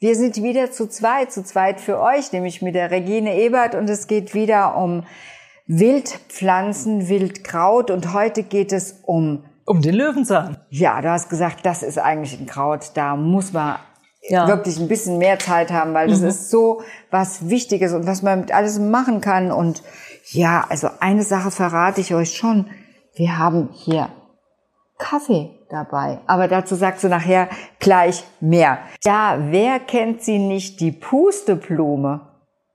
Wir sind wieder zu zweit, zu zweit für euch, nämlich mit der Regine Ebert und es geht wieder um Wildpflanzen, Wildkraut und heute geht es um um den Löwenzahn. Ja, du hast gesagt, das ist eigentlich ein Kraut, da muss man ja. wirklich ein bisschen mehr Zeit haben, weil das mhm. ist so was Wichtiges und was man mit alles machen kann und ja, also eine Sache verrate ich euch schon. Wir haben hier Kaffee dabei. Aber dazu sagst du nachher gleich mehr. Ja, wer kennt sie nicht, die Pusteblume?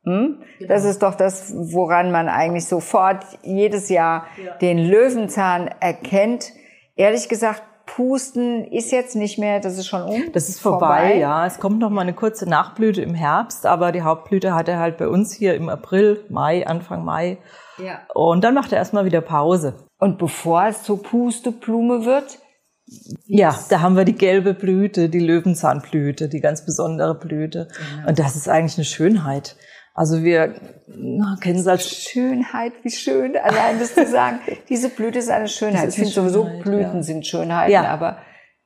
Hm? Genau. Das ist doch das, woran man eigentlich sofort jedes Jahr ja. den Löwenzahn erkennt. Ehrlich gesagt, Pusten ist jetzt nicht mehr, das ist schon um. Das ist vorbei, vorbei. ja. Es kommt noch mal eine kurze Nachblüte im Herbst, aber die Hauptblüte hat er halt bei uns hier im April, Mai, Anfang Mai. Ja. Und dann macht er erstmal wieder Pause. Und bevor es zur Pusteblume wird, ja, da haben wir die gelbe Blüte, die Löwenzahnblüte, die ganz besondere Blüte. Genau. Und das ist eigentlich eine Schönheit. Also wir kennen es als Schönheit, wie schön, allein das zu sagen. Diese Blüte ist eine Schönheit. Ist ich finde sowieso Blüten ja. sind Schönheiten, ja. aber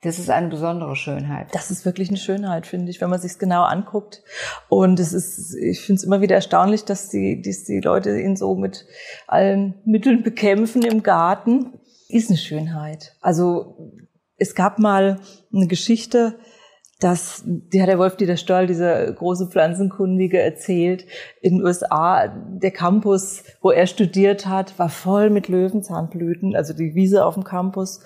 das ist eine besondere Schönheit. Das ist wirklich eine Schönheit, finde ich, wenn man sich genau anguckt. Und es ist, ich finde es immer wieder erstaunlich, dass die, dass die Leute ihn so mit allen Mitteln bekämpfen im Garten. Ist eine Schönheit. Also es gab mal eine Geschichte, dass, die hat der Wolf-Dieter Stoll, dieser große Pflanzenkundige, erzählt, in den USA, der Campus, wo er studiert hat, war voll mit Löwenzahnblüten, also die Wiese auf dem Campus.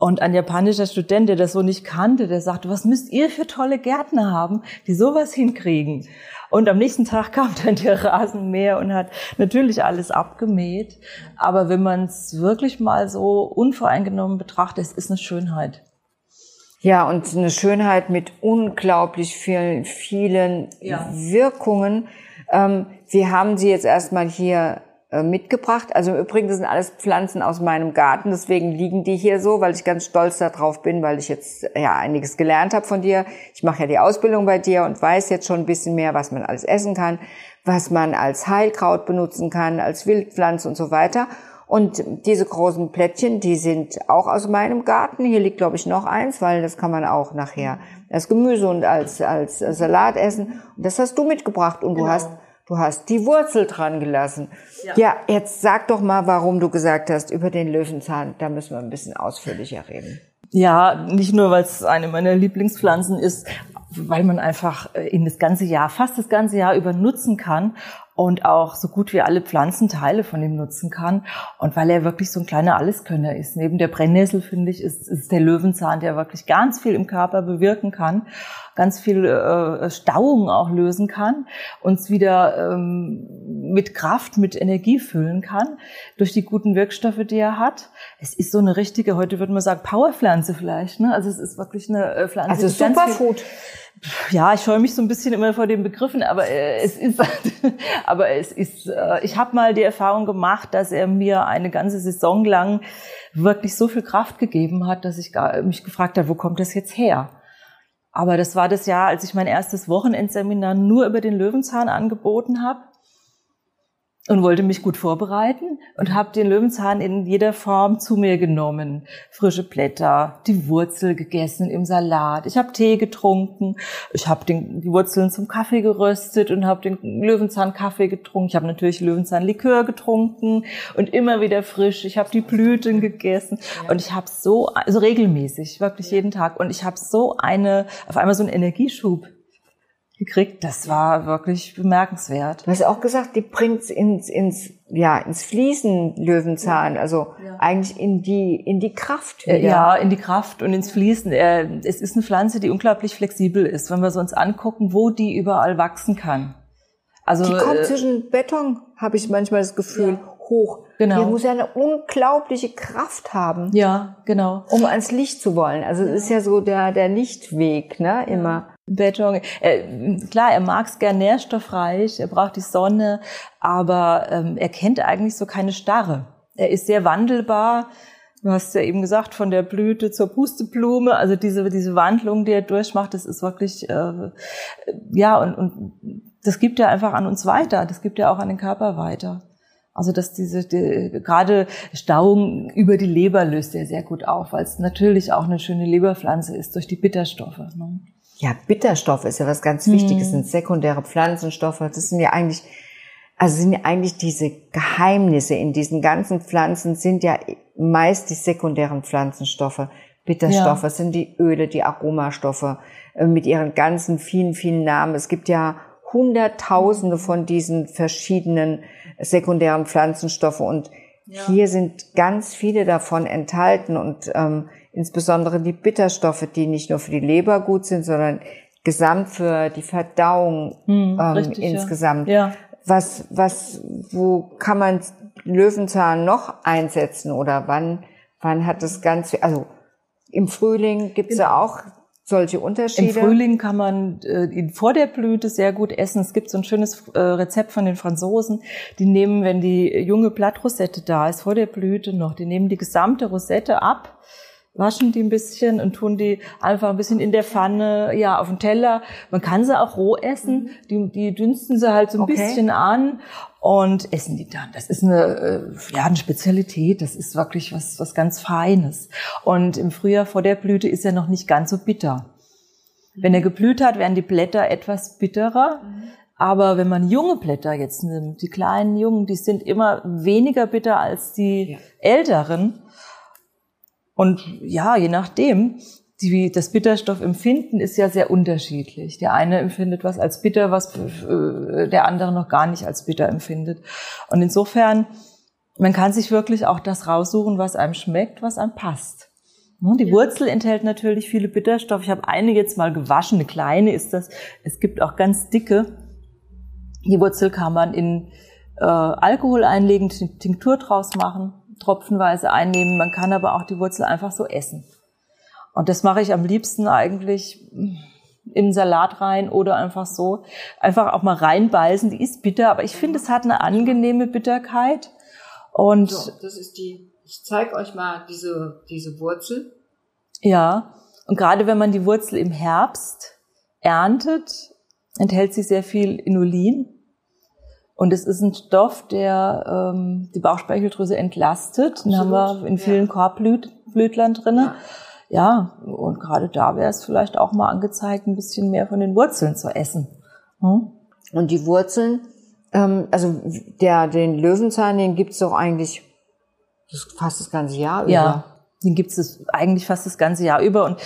Und ein japanischer Student, der das so nicht kannte, der sagte, was müsst ihr für tolle Gärtner haben, die sowas hinkriegen? Und am nächsten Tag kam dann der Rasenmäher und hat natürlich alles abgemäht. Aber wenn man es wirklich mal so unvoreingenommen betrachtet, es ist eine Schönheit. Ja, und eine Schönheit mit unglaublich vielen, vielen ja. Wirkungen. Ähm, wir haben sie jetzt erstmal hier mitgebracht. Also im Übrigen, das sind alles Pflanzen aus meinem Garten, deswegen liegen die hier so, weil ich ganz stolz darauf bin, weil ich jetzt ja einiges gelernt habe von dir. Ich mache ja die Ausbildung bei dir und weiß jetzt schon ein bisschen mehr, was man alles essen kann, was man als Heilkraut benutzen kann, als Wildpflanze und so weiter. Und diese großen Plättchen, die sind auch aus meinem Garten. Hier liegt, glaube ich, noch eins, weil das kann man auch nachher als Gemüse und als, als Salat essen. Und das hast du mitgebracht und genau. du hast Du hast die Wurzel dran gelassen. Ja. ja, jetzt sag doch mal, warum du gesagt hast, über den Löwenzahn, da müssen wir ein bisschen ausführlicher reden. Ja, nicht nur, weil es eine meiner Lieblingspflanzen ist, weil man einfach äh, ihn das ganze Jahr, fast das ganze Jahr über nutzen kann und auch so gut wie alle Pflanzenteile von ihm nutzen kann. Und weil er wirklich so ein kleiner Alleskönner ist. Neben der Brennnessel, finde ich, ist, ist der Löwenzahn, der wirklich ganz viel im Körper bewirken kann, ganz viel äh, Stauung auch lösen kann, uns wieder ähm, mit Kraft, mit Energie füllen kann, durch die guten Wirkstoffe, die er hat. Es ist so eine richtige, heute würde man sagen, Powerpflanze vielleicht. Ne? Also es ist wirklich eine äh, Pflanze. Also Superfood ja, ich scheue mich so ein bisschen immer vor den Begriffen, aber äh, es ist, aber es ist, äh, ich habe mal die Erfahrung gemacht, dass er mir eine ganze Saison lang wirklich so viel Kraft gegeben hat, dass ich mich gefragt habe, wo kommt das jetzt her? Aber das war das Jahr, als ich mein erstes Wochenendseminar nur über den Löwenzahn angeboten habe und wollte mich gut vorbereiten und habe den Löwenzahn in jeder Form zu mir genommen. Frische Blätter, die Wurzel gegessen im Salat. Ich habe Tee getrunken. Ich habe die Wurzeln zum Kaffee geröstet und habe den Löwenzahn-Kaffee getrunken. Ich habe natürlich Löwenzahn-Likör getrunken und immer wieder frisch. Ich habe die Blüten gegessen ja. und ich habe so also regelmäßig, wirklich jeden Tag und ich habe so eine auf einmal so einen Energieschub gekriegt. Das war wirklich bemerkenswert. Du hast auch gesagt, die bringt's ins, ins, ja, ins Fließen Löwenzahn, also ja. eigentlich in die, in die Kraft wieder. Ja, in die Kraft und ins Fließen. Es ist eine Pflanze, die unglaublich flexibel ist, wenn wir so uns angucken, wo die überall wachsen kann. Also, die kommt äh, zwischen Beton, habe ich manchmal das Gefühl, ja. hoch. Genau. Die muss ja eine unglaubliche Kraft haben. Ja, genau. Um ans Licht zu wollen. Also es ist ja so der, der Lichtweg, ne, immer. Beton. Äh, klar, er mag es gern nährstoffreich, er braucht die Sonne, aber ähm, er kennt eigentlich so keine Starre. Er ist sehr wandelbar. Du hast ja eben gesagt, von der Blüte zur Pusteblume, also diese, diese Wandlung, die er durchmacht, das ist wirklich, äh, ja, und, und das gibt er einfach an uns weiter, das gibt er auch an den Körper weiter. Also dass diese die, gerade Stauung über die Leber löst er sehr gut auf, weil es natürlich auch eine schöne Leberpflanze ist durch die Bitterstoffe. Ne? Ja, Bitterstoffe ist ja was ganz Wichtiges, mhm. sind sekundäre Pflanzenstoffe. Das sind ja eigentlich, also sind ja eigentlich diese Geheimnisse in diesen ganzen Pflanzen sind ja meist die sekundären Pflanzenstoffe. Bitterstoffe ja. sind die Öle, die Aromastoffe äh, mit ihren ganzen vielen, vielen Namen. Es gibt ja Hunderttausende von diesen verschiedenen sekundären Pflanzenstoffe und ja. hier sind ganz viele davon enthalten und ähm, insbesondere die Bitterstoffe, die nicht nur für die Leber gut sind, sondern gesamt für die Verdauung hm, ähm, richtig, insgesamt. Ja. Was, was, wo kann man Löwenzahn noch einsetzen oder wann, wann hat das Ganze, also im Frühling gibt's ja auch solche Unterschiede? Im Frühling kann man äh, ihn vor der Blüte sehr gut essen. Es gibt so ein schönes äh, Rezept von den Franzosen. Die nehmen, wenn die junge Blattrosette da ist, vor der Blüte noch, die nehmen die gesamte Rosette ab, waschen die ein bisschen und tun die einfach ein bisschen in der Pfanne, ja, auf den Teller. Man kann sie auch roh essen. Die, die dünsten sie halt so ein okay. bisschen an und essen die dann. Das ist eine, äh, ja, eine Spezialität. Das ist wirklich was, was ganz Feines. Und im Frühjahr vor der Blüte ist er noch nicht ganz so bitter. Wenn er geblüht hat, werden die Blätter etwas bitterer. Aber wenn man junge Blätter jetzt nimmt, die kleinen Jungen, die sind immer weniger bitter als die ja. älteren. Und ja, je nachdem, die, das Bitterstoffempfinden ist ja sehr unterschiedlich. Der eine empfindet was als bitter, was äh, der andere noch gar nicht als bitter empfindet. Und insofern, man kann sich wirklich auch das raussuchen, was einem schmeckt, was einem passt. Ne, die Wurzel enthält natürlich viele Bitterstoffe. Ich habe eine jetzt mal gewaschen, eine kleine ist das. Es gibt auch ganz dicke. Die Wurzel kann man in äh, Alkohol einlegen, Tinktur draus machen tropfenweise einnehmen. Man kann aber auch die Wurzel einfach so essen. Und das mache ich am liebsten eigentlich in Salat rein oder einfach so. Einfach auch mal reinbeißen. Die ist bitter, aber ich finde, es hat eine angenehme Bitterkeit. Und so, das ist die, ich zeige euch mal diese, diese Wurzel. Ja. Und gerade wenn man die Wurzel im Herbst erntet, enthält sie sehr viel Inulin. Und es ist ein Stoff, der ähm, die Bauchspeicheldrüse entlastet. Absolut. Den haben wir in vielen ja. Korbblütlern drinne. Ja. ja, und gerade da wäre es vielleicht auch mal angezeigt, ein bisschen mehr von den Wurzeln zu essen. Hm? Und die Wurzeln, ähm, also der den Löwenzahn, den gibt's doch eigentlich fast das ganze Jahr über. Ja, den gibt's es eigentlich fast das ganze Jahr über. Und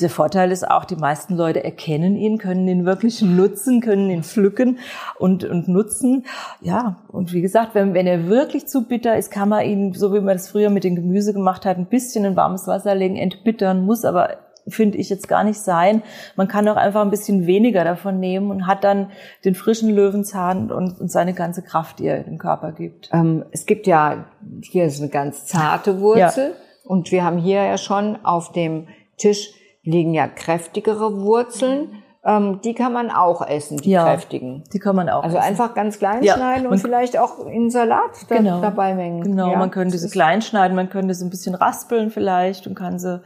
der Vorteil ist auch, die meisten Leute erkennen ihn, können ihn wirklich nutzen, können ihn pflücken und, und nutzen. Ja, und wie gesagt, wenn, wenn er wirklich zu bitter ist, kann man ihn, so wie man das früher mit dem Gemüse gemacht hat, ein bisschen in warmes Wasser legen, entbittern, muss aber finde ich jetzt gar nicht sein. Man kann auch einfach ein bisschen weniger davon nehmen und hat dann den frischen Löwenzahn und, und seine ganze Kraft, die er dem Körper gibt. Ähm, es gibt ja, hier ist eine ganz zarte Wurzel ja. und wir haben hier ja schon auf dem Tisch liegen ja kräftigere Wurzeln. Ähm, die kann man auch essen, die ja, kräftigen. Die kann man auch. Also essen. einfach ganz klein ja, schneiden und vielleicht auch in Salat da, genau, dabei mengen. Genau, ja, man könnte sie klein schneiden, man könnte sie ein bisschen raspeln vielleicht und kann sie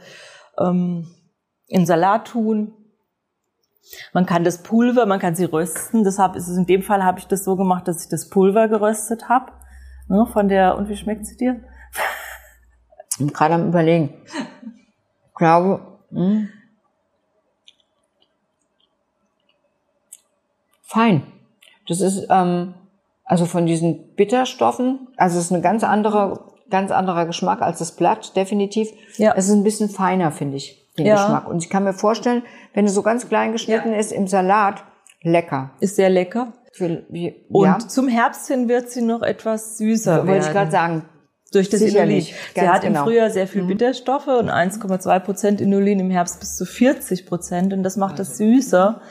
ähm, in Salat tun. Man kann das Pulver, man kann sie rösten. Deshalb ist es in dem Fall habe ich das so gemacht, dass ich das Pulver geröstet habe. Ne, von der und wie schmeckt sie dir? Ich bin gerade am überlegen glaube, mh, hm, fein. Das ist ähm, also von diesen Bitterstoffen, also es ist eine ganz andere, ganz anderer Geschmack als das Blatt, definitiv. Ja. Es ist ein bisschen feiner, finde ich, den ja. Geschmack. Und ich kann mir vorstellen, wenn es so ganz klein geschnitten ja. ist im Salat, lecker. Ist sehr lecker. Für, wie, Und ja. zum Herbst hin wird sie noch etwas süßer werden. Wollte ich gerade sagen, durch das Sicherlich, Inulin. Sie hat genau. im Frühjahr sehr viel mhm. Bitterstoffe und 1,2 Prozent Inulin, im Herbst bis zu 40 Prozent und das macht das süßer.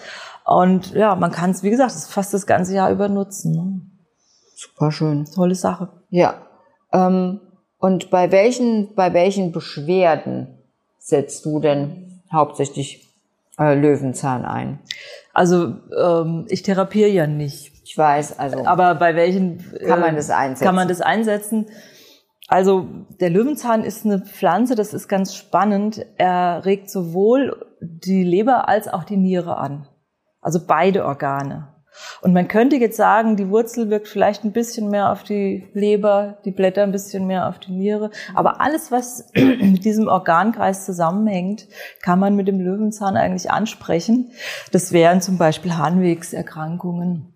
Und ja, man kann es, wie gesagt, fast das ganze Jahr über nutzen. Ne? Super schön. Tolle Sache. Ja. Ähm, und bei welchen, bei welchen Beschwerden setzt du denn hauptsächlich äh, Löwenzahn ein? Also ähm, ich therapiere ja nicht. Ich weiß, also. Aber bei welchen kann man äh, das einsetzen? Kann man das einsetzen? Also der Löwenzahn ist eine Pflanze, das ist ganz spannend. Er regt sowohl die Leber als auch die Niere an. Also beide Organe. Und man könnte jetzt sagen, die Wurzel wirkt vielleicht ein bisschen mehr auf die Leber, die Blätter ein bisschen mehr auf die Niere. Aber alles, was mit diesem Organkreis zusammenhängt, kann man mit dem Löwenzahn eigentlich ansprechen. Das wären zum Beispiel Harnwegserkrankungen.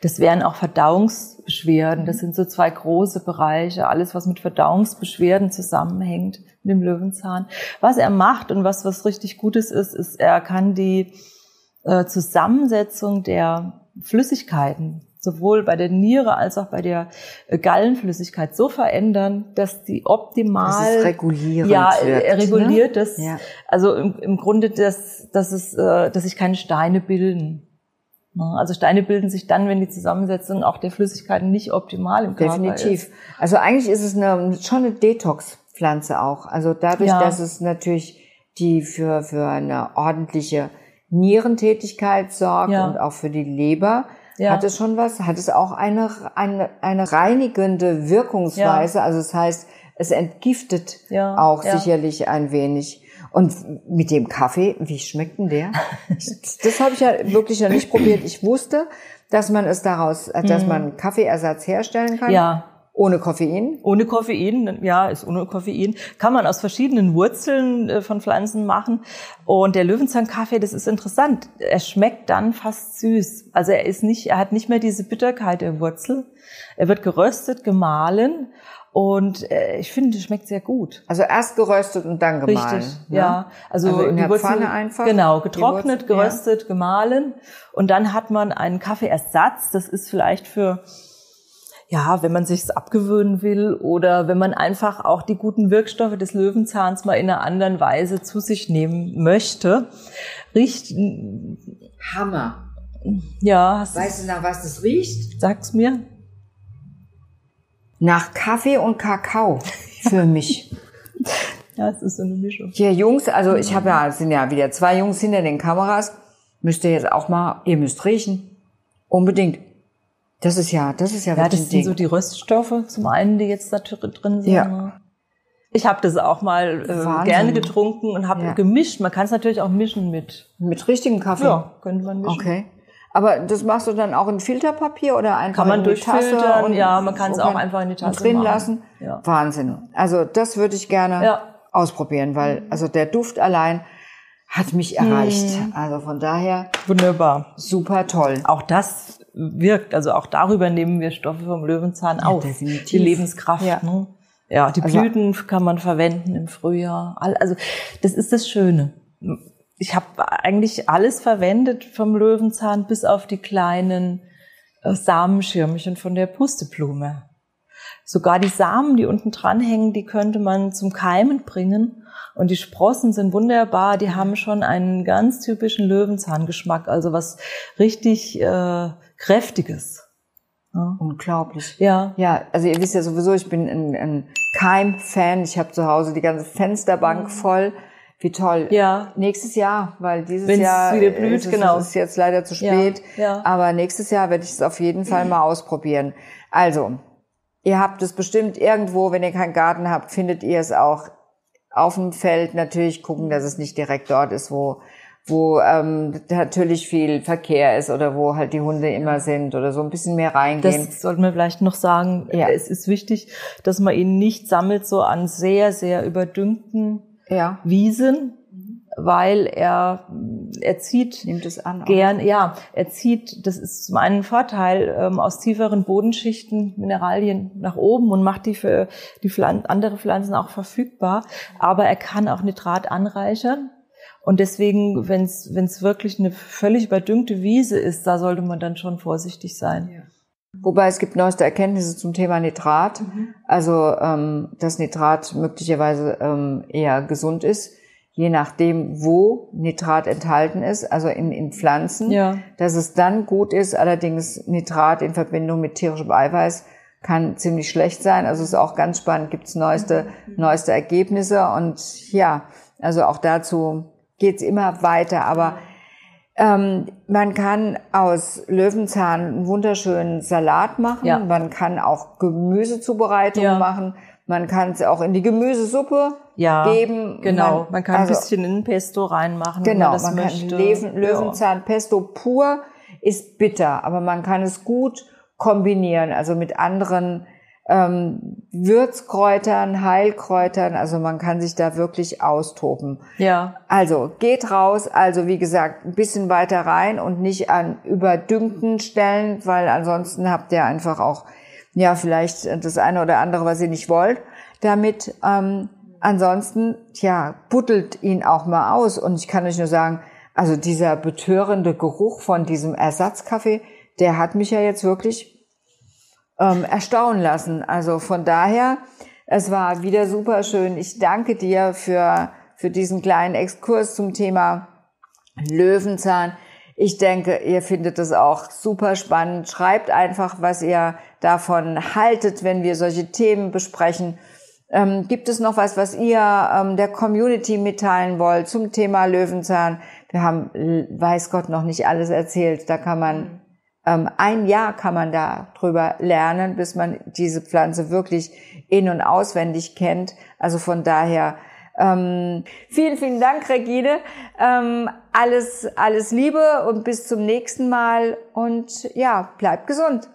Das wären auch Verdauungsbeschwerden. Das sind so zwei große Bereiche. Alles, was mit Verdauungsbeschwerden zusammenhängt mit dem Löwenzahn. Was er macht und was was richtig Gutes ist, ist, er kann die äh, Zusammensetzung der Flüssigkeiten sowohl bei der Niere als auch bei der äh, Gallenflüssigkeit so verändern, dass die optimal das ist regulierend ja wird, er reguliert ne? das Ja. also im, im Grunde dass dass es äh, dass sich keine Steine bilden Ne? Also Steine bilden sich dann, wenn die Zusammensetzung auch der Flüssigkeiten nicht optimal im Körper Definitiv. ist. Also eigentlich ist es eine, schon eine Detox-Pflanze auch. Also dadurch, Ja. dass es natürlich die für, für eine ordentliche Nierentätigkeit sorgt Ja. und auch für die Leber, Ja. hat es schon was, hat es auch eine, eine, eine reinigende Wirkungsweise. Also das heißt, es entgiftet auch sicherlich ein wenig. Und mit dem Kaffee, wie schmeckt denn der? das habe ich ja wirklich noch nicht probiert. Ich wusste, dass man es daraus, äh, dass man Kaffeeersatz herstellen kann. Mhm. Ja, Ohne Koffein. Ohne Koffein, ja, ist ohne Koffein. Kann man aus verschiedenen Wurzeln äh, von Pflanzen machen. Und der Löwenzahnkaffee, das ist interessant. Er schmeckt dann fast süß. Also er ist nicht, er hat nicht mehr diese Bitterkeit der Wurzel. Er wird geröstet, gemahlen. Und äh, ich finde, es schmeckt sehr gut. Also erst geröstet und dann gemahlen. Richtig, ne? ja. Also, Also in der Wurzel, Pfanne einfach? Genau, getrocknet, Wurzel, ja. geröstet, gemahlen. Und dann hat man einen Kaffeeersatz. Das ist vielleicht für, ja, wenn man sich's abgewöhnen will oder wenn man einfach auch die guten Wirkstoffe des Löwenzahns mal in einer anderen Weise zu sich nehmen möchte. Riecht, Hammer. ja, Weißt du, nach was das riecht? sag's mir. Nach Kaffee und Kakao für mich. Ja, es ist so eine Mischung. Hier Jungs, also ich habe ja, es sind ja wieder zwei Jungs hinter den Kameras. Müsst ihr jetzt auch mal, ihr müsst riechen. Unbedingt. Das ist ja, das ist ja, Ja, wirklich das sind Ding. so die Röststoffe zum einen, die jetzt da drin sind. Ja. ne? Ich habe das auch mal äh, gerne getrunken und habe Ja. gemischt. Man kann es natürlich auch mischen mit. Mit richtigem Kaffee. Ja, könnte man mischen. Okay. Aber das machst du dann auch in Filterpapier oder einfach Kann man in die Tasse und ja, man kann es auch einfach in die Tasse drin machen. lassen. Ja. Wahnsinn. Also das würde ich gerne Ja. ausprobieren, weil also der Duft allein hat mich erreicht. Mhm. Also von daher Wunderbar. super toll. Auch das wirkt, also auch darüber nehmen wir Stoffe vom Löwenzahn auf. definitiv. Die Lebenskraft. Ja. Ne? ja, die Also- Blüten kann man verwenden im Frühjahr. Also das ist das Schöne. Ich habe eigentlich alles verwendet vom Löwenzahn, bis auf die kleinen äh, Samenschirmchen von der Pusteblume. Sogar die Samen, die unten dranhängen, die könnte man zum Keimen bringen. Und die Sprossen sind wunderbar. Die haben schon einen ganz typischen Löwenzahngeschmack, also was richtig äh, kräftiges. Ja. Unglaublich. ja. Ja, also ihr wisst ja sowieso, ich bin ein, ein Keim-Fan. Ich habe zu Hause die ganze Fensterbank voll. Wie toll. Ja. Nächstes Jahr, weil dieses Wenn's Jahr wieder blüht, ist es, genau. ist jetzt leider zu spät. Ja, ja. Aber nächstes Jahr werde ich es auf jeden Fall mal ausprobieren. Also, ihr habt es bestimmt irgendwo, wenn ihr keinen Garten habt, findet ihr es auch auf dem Feld. Natürlich gucken, dass es nicht direkt dort ist, wo wo ähm, natürlich viel Verkehr ist oder wo halt die Hunde immer sind oder so ein bisschen mehr reingehen. Das sollten wir vielleicht noch sagen. Ja. Es ist wichtig, dass man ihn nicht sammelt so an sehr, sehr überdüngten ja, Wiesen, weil er, er zieht nimmt es an. auch. gern, ja, er zieht, das ist zum einen ein Vorteil, ähm, aus tieferen Bodenschichten Mineralien nach oben und macht die für die Pflan andere Pflanzen auch verfügbar. Aber er kann auch Nitrat anreichern. Und deswegen, wenn es wirklich eine völlig überdüngte Wiese ist, da sollte man dann schon vorsichtig sein. Wobei es gibt neueste Erkenntnisse zum Thema Nitrat. Mhm. Also, ähm, dass Nitrat möglicherweise ähm, eher gesund ist, je nachdem, wo Nitrat enthalten ist, also in, in Pflanzen. Ja. Dass es dann gut ist, allerdings Nitrat in Verbindung mit tierischem Eiweiß kann ziemlich schlecht sein. Also ist auch ganz spannend, gibt's neueste, neueste Ergebnisse. Und ja, also auch dazu geht's immer weiter. Aber ähm, man kann aus Löwenzahn einen wunderschönen Salat machen. Ja. Man kann auch Gemüsezubereitungen Ja. machen. Man kann es auch in die Gemüsesuppe ja, geben. Genau, man, man kann also, ein bisschen in Pesto reinmachen. Genau, man, das man möchte. kann Löwen, Löwenzahn Pesto pur ist bitter, aber man kann es gut kombinieren, also mit anderen ähm, Würzkräutern, Heilkräutern, also man kann sich da wirklich austoben. Ja. Also geht raus, also wie gesagt, ein bisschen weiter rein und nicht an überdüngten Stellen, weil ansonsten habt ihr einfach auch, ja, vielleicht das eine oder andere, was ihr nicht wollt, damit. Ähm, ansonsten, ja, buddelt ihn auch mal aus. Und ich kann euch nur sagen, also dieser betörende Geruch von diesem Ersatzkaffee, der hat mich ja jetzt wirklich ähm, erstaunen lassen. Also von daher, es war wieder super schön. Ich danke dir für, für diesen kleinen Exkurs zum Thema Löwenzahn. Ich denke, ihr findet es auch super spannend. Schreibt einfach, was ihr davon haltet, wenn wir solche Themen besprechen. Ähm, gibt es noch was, was ihr ähm, der Community mitteilen wollt zum Thema Löwenzahn? Wir haben, weiß Gott, noch nicht alles erzählt. Da kann man, ähm, ein Jahr kann man da drüber lernen, bis man diese Pflanze wirklich in- und auswendig kennt. Also von daher, ähm, vielen, vielen Dank, Regine. Ähm, alles, alles Liebe und bis zum nächsten Mal. Und ja, bleibt gesund.